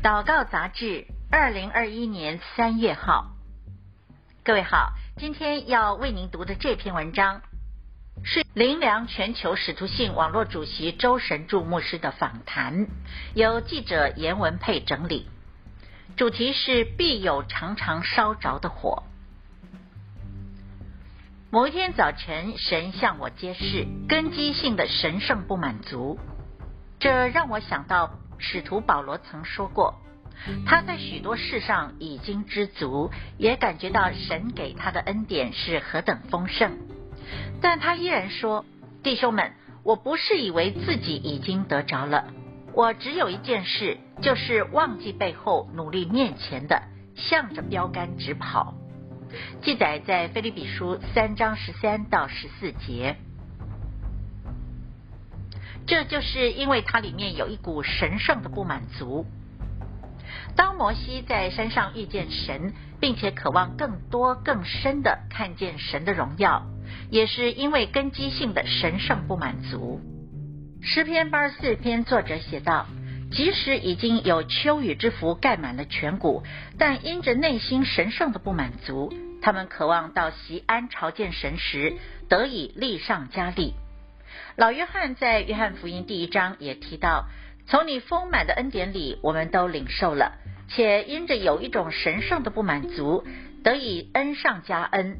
祷告杂志，二零二一年三月号。各位好，今天要为您读的这篇文章是灵粮全球使徒信网络主席周神柱牧师的访谈，由记者严文佩整理。主题是必有常常烧着的火。某一天早晨，神向我揭示根基性的神圣不满足，这让我想到使徒保罗曾说过，他在许多事上已经知足，也感觉到神给他的恩典是何等丰盛，但他依然说：“弟兄们，我不是以为自己已经得着了。”我只有一件事，就是忘记背后，努力面前的，向着标杆直跑。记载在腓立比书三章十三到十四节。这就是因为它里面有一股神圣的不满足。当摩西在山上遇见神，并且渴望更多更深的看见神的荣耀，也是因为根基性的神圣不满足。诗篇八十四篇作者写道：“即使已经有秋雨之福盖满了全谷，但因着内心神圣的不满足，他们渴望到西安朝见神时，得以力上加力。”老约翰在约翰福音第一章也提到：“从你丰满的恩典里，我们都领受了，且因着有一种神圣的不满足，得以恩上加恩。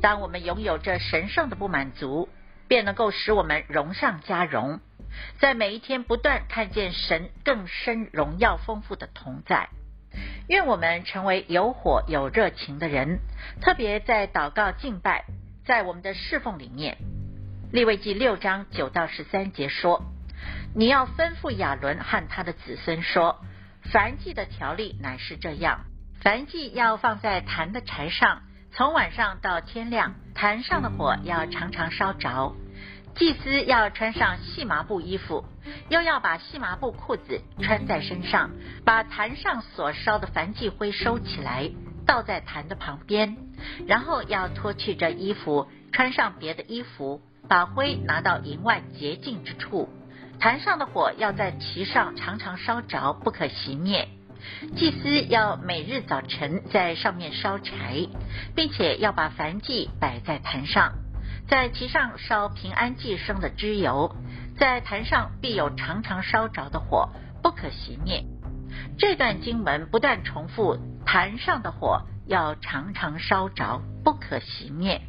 当我们拥有这神圣的不满足，便能够使我们荣上加荣。”在每一天不断看见神更深荣耀丰富的同在，愿我们成为有火有热情的人，特别在祷告敬拜，在我们的侍奉里面。利未记六章九到十三节说：“你要吩咐亚伦和他的子孙说，燔祭的条例乃是这样：燔祭要放在坛的柴上，从晚上到天亮，坛上的火要常常烧着。”祭司要穿上细麻布衣服，又要把细麻布裤子穿在身上，把坛上所烧的燔祭灰收起来，倒在坛的旁边，然后要脱去这衣服，穿上别的衣服，把灰拿到营外洁净之处。坛上的火要在其上常常烧着，不可熄灭。祭司要每日早晨在上面烧柴，并且要把燔祭摆在坛上。在其上烧平安祭生的脂油，在坛上必有常常烧着的火，不可熄灭。这段经文不断重复，坛上的火要常常烧着，不可熄灭。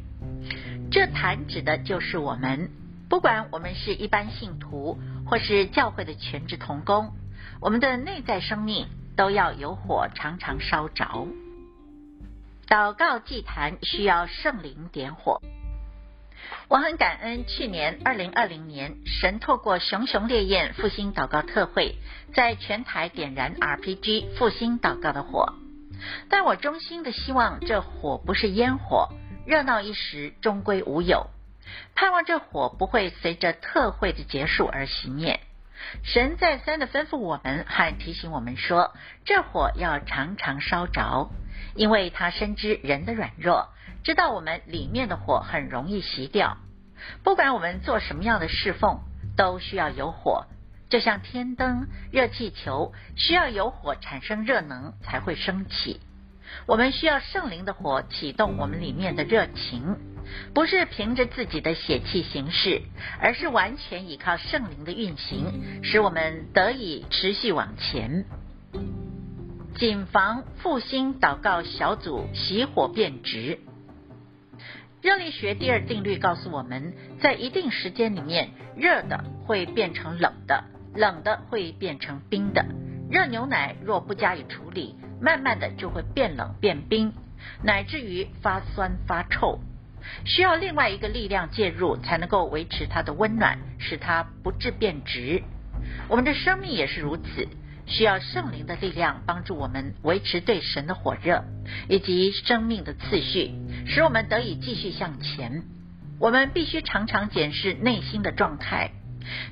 这坛指的就是我们，不管我们是一般信徒，或是教会的全职同工，我们的内在生命都要有火常常烧着。祷告祭坛需要圣灵点火。我很感恩，去年二零二零年，神透过熊熊烈焰复兴祷告特会，在全台点燃 RPG 复兴祷告的火。但我衷心的希望，这火不是烟火，热闹一时，终归无有。盼望这火不会随着特会的结束而熄灭。神再三的吩咐我们，还提醒我们说，这火要常常烧着，因为他深知人的软弱。知道我们里面的火很容易熄掉，不管我们做什么样的侍奉，都需要有火，就像天灯、热气球需要有火产生热能才会升起。我们需要圣灵的火启动我们里面的热情，不是凭着自己的血气行事，而是完全依靠圣灵的运行，使我们得以持续往前。谨防复兴祷告小组熄火变质。热力学第二定律告诉我们，在一定时间里面，热的会变成冷的，冷的会变成冰的。热牛奶若不加以处理，慢慢的就会变冷变冰，乃至于发酸发臭。需要另外一个力量介入，才能够维持它的温暖，使它不致变质。我们的生命也是如此。需要圣灵的力量帮助我们维持对神的火热，以及生命的次序，使我们得以继续向前。我们必须常常检视内心的状态，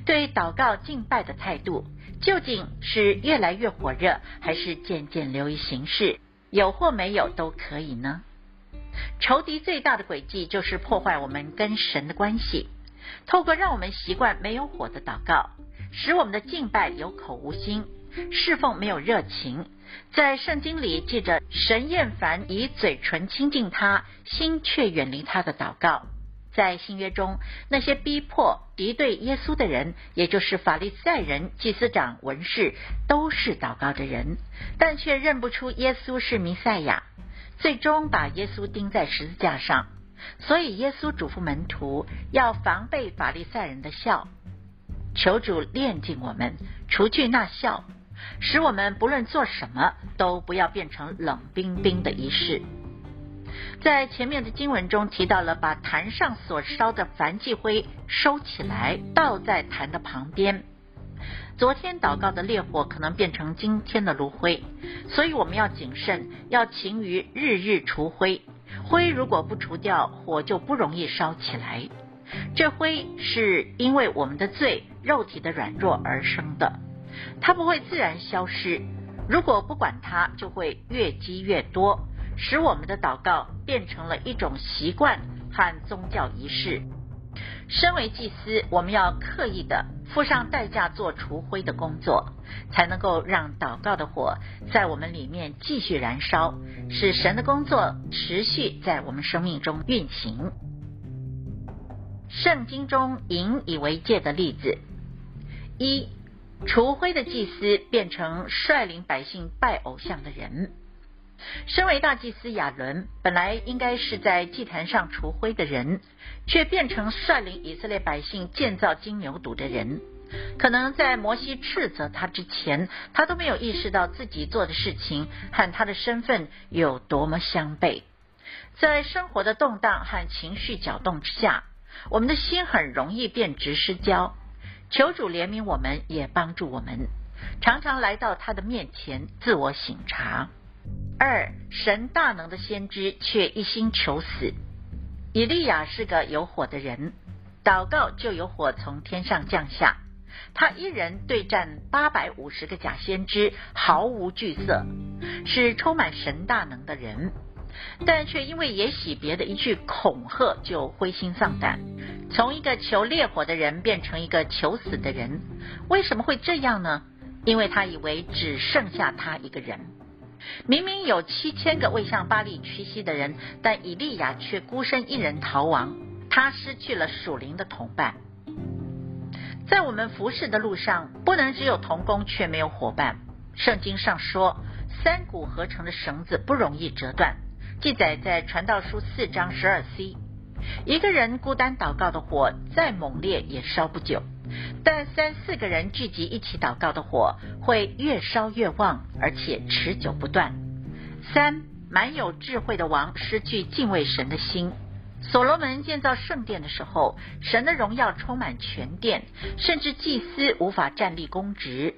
对祷告敬拜的态度，究竟是越来越火热，还是渐渐流于形式？有或没有都可以呢？仇敌最大的诡计就是破坏我们跟神的关系，透过让我们习惯没有火的祷告，使我们的敬拜有口无心。侍奉没有热情。在圣经里记着神厌烦以嘴唇亲近他，心却远离他的祷告。在新约中，那些逼迫敌对耶稣的人，也就是法利赛人、祭司长、文士，都是祷告的人，但却认不出耶稣是弥赛亚，最终把耶稣钉在十字架上。所以耶稣嘱咐门徒要防备法利赛人的笑，求主炼净我们，除去那笑，使我们不论做什么都不要变成冷冰冰的仪式。在前面的经文中提到了，把坛上所烧的燔祭灰收起来，倒在坛的旁边。昨天祷告的烈火可能变成今天的炉灰，所以我们要谨慎，要勤于日日除灰。灰如果不除掉，火就不容易烧起来。这灰是因为我们的罪、肉体的软弱而生的，它不会自然消失。如果不管它，就会越积越多。使我们的祷告变成了一种习惯和宗教仪式。身为祭司，我们要刻意的付上代价做除灰的工作，才能够让祷告的火在我们里面继续燃烧，使神的工作持续在我们生命中运行。圣经中引以为戒的例子：一、除灰的祭司变成率领百姓拜偶像的人。身为大祭司亚伦，本来应该是在祭坛上除灰的人，却变成率领以色列百姓建造金牛犊的人。可能在摩西斥责他之前，他都没有意识到自己做的事情和他的身份有多么相悖。在生活的动荡和情绪搅动之下，我们的心很容易变直失焦。求主怜悯我们，也帮助我们，常常来到他的面前自我省察。二，神大能的先知却一心求死。以利亚是个有火的人，祷告就有火从天上降下。他一人对战八百五十个假先知，毫无惧色，是充满神大能的人。但却因为耶洗别的一句恐吓，就灰心丧胆，从一个求烈火的人变成一个求死的人。为什么会这样呢？因为他以为只剩下他一个人。明明有七千个未向巴力屈膝的人，但以利亚却孤身一人逃亡。他失去了属灵的同伴。在我们服侍的路上，不能只有同工却没有伙伴。圣经上说，三股合成的绳子不容易折断，记载在传道书四章十二 c。一个人孤单祷告的火，再猛烈也烧不久。但三四个人聚集一起祷告的火，会越烧越旺，而且持久不断。三，满有智慧的王失去敬畏神的心。所罗门建造圣殿的时候，神的荣耀充满全殿，甚至祭司无法站立供职。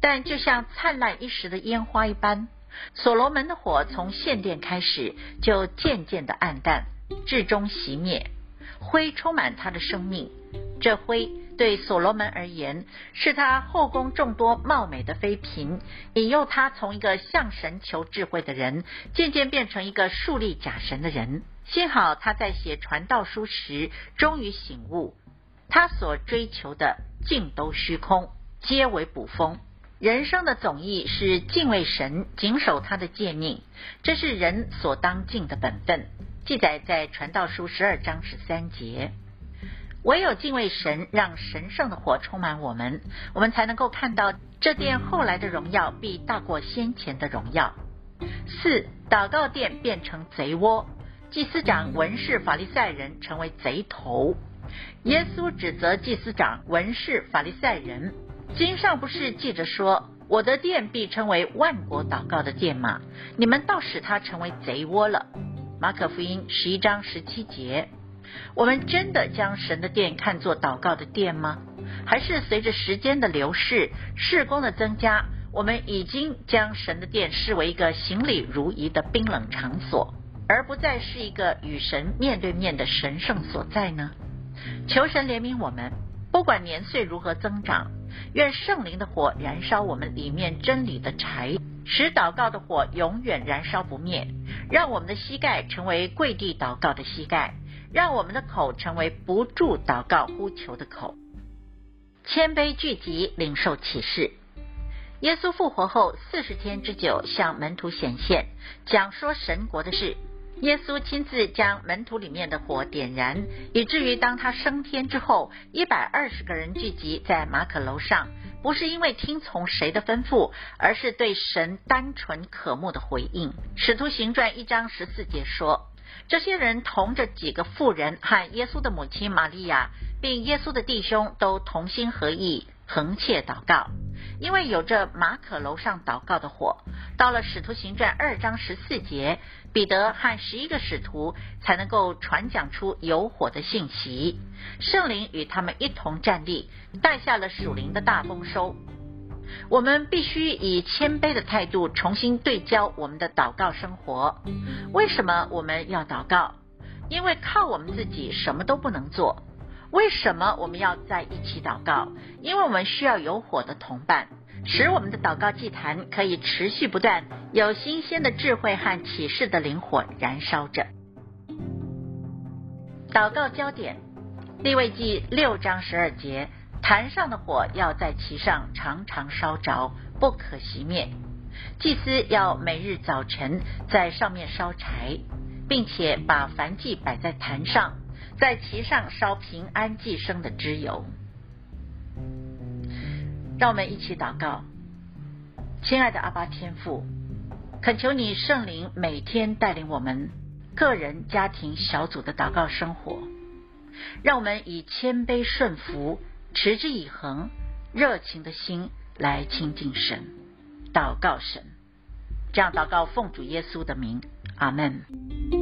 但就像灿烂一时的烟花一般，所罗门的火从献殿开始，就渐渐的暗淡，至终熄灭，灰充满他的生命。这灰对所罗门而言，是他后宫众多貌美的妃嫔，引诱他从一个向神求智慧的人，渐渐变成一个树立假神的人。幸好他在写传道书时，终于醒悟，他所追求的尽都虚空，皆为捕风。人生的总意是敬畏神，谨守他的诫命，这是人所当尽的本分。记载在传道书十二章十三节。唯有敬畏神，让神圣的火充满我们，我们才能够看到这殿后来的荣耀必大过先前的荣耀。四，祷告殿变成贼窝，祭司长、文士、法利赛人成为贼头。耶稣指责祭司长、文士、法利赛人，经上不是记着说：“我的殿必称为万国祷告的殿吗？你们倒使它成为贼窝了。”马可福音十一章十七节。我们真的将神的殿看作祷告的殿吗？还是随着时间的流逝、事工的增加，我们已经将神的殿视为一个行礼如仪的冰冷场所，而不再是一个与神面对面的神圣所在呢？求神怜悯我们，不管年岁如何增长，愿圣灵的火燃烧我们里面真理的柴，使祷告的火永远燃烧不灭，让我们的膝盖成为跪地祷告的膝盖。让我们的口成为不住祷告呼求的口，谦卑聚集领受启示。耶稣复活后四十天之久向门徒显现，讲说神国的事。耶稣亲自将门徒里面的火点燃，以至于当他升天之后，一百二十个人聚集在马可楼上，不是因为听从谁的吩咐，而是对神单纯渴慕的回应。使徒行传一章十四节说，这些人同着几个妇人和耶稣的母亲玛利亚，并耶稣的弟兄都同心合意，恒切祷告。因为有着马可楼上祷告的火，到了使徒行传二章十四节，彼得和十一个使徒才能够传讲出有火的信息。圣灵与他们一同站立，带下了属灵的大丰收。我们必须以谦卑的态度重新对焦我们的祷告生活。为什么我们要祷告？因为靠我们自己什么都不能做。为什么我们要在一起祷告？因为我们需要有火的同伴，使我们的祷告祭坛可以持续不断，有新鲜的智慧和启示的灵火燃烧着。祷告焦点：利未记六章十二节，坛上的火要在其上常常烧着，不可熄灭。祭司要每日早晨在上面烧柴，并且把燔祭摆在坛上。在其上烧平安祭牲的脂油，让我们一起祷告，亲爱的阿巴天父，恳求你圣灵每天带领我们个人、家庭、小组的祷告生活，让我们以谦卑顺服、持之以恒、热情的心来亲近神，祷告神，这样祷告奉主耶稣的名，阿门。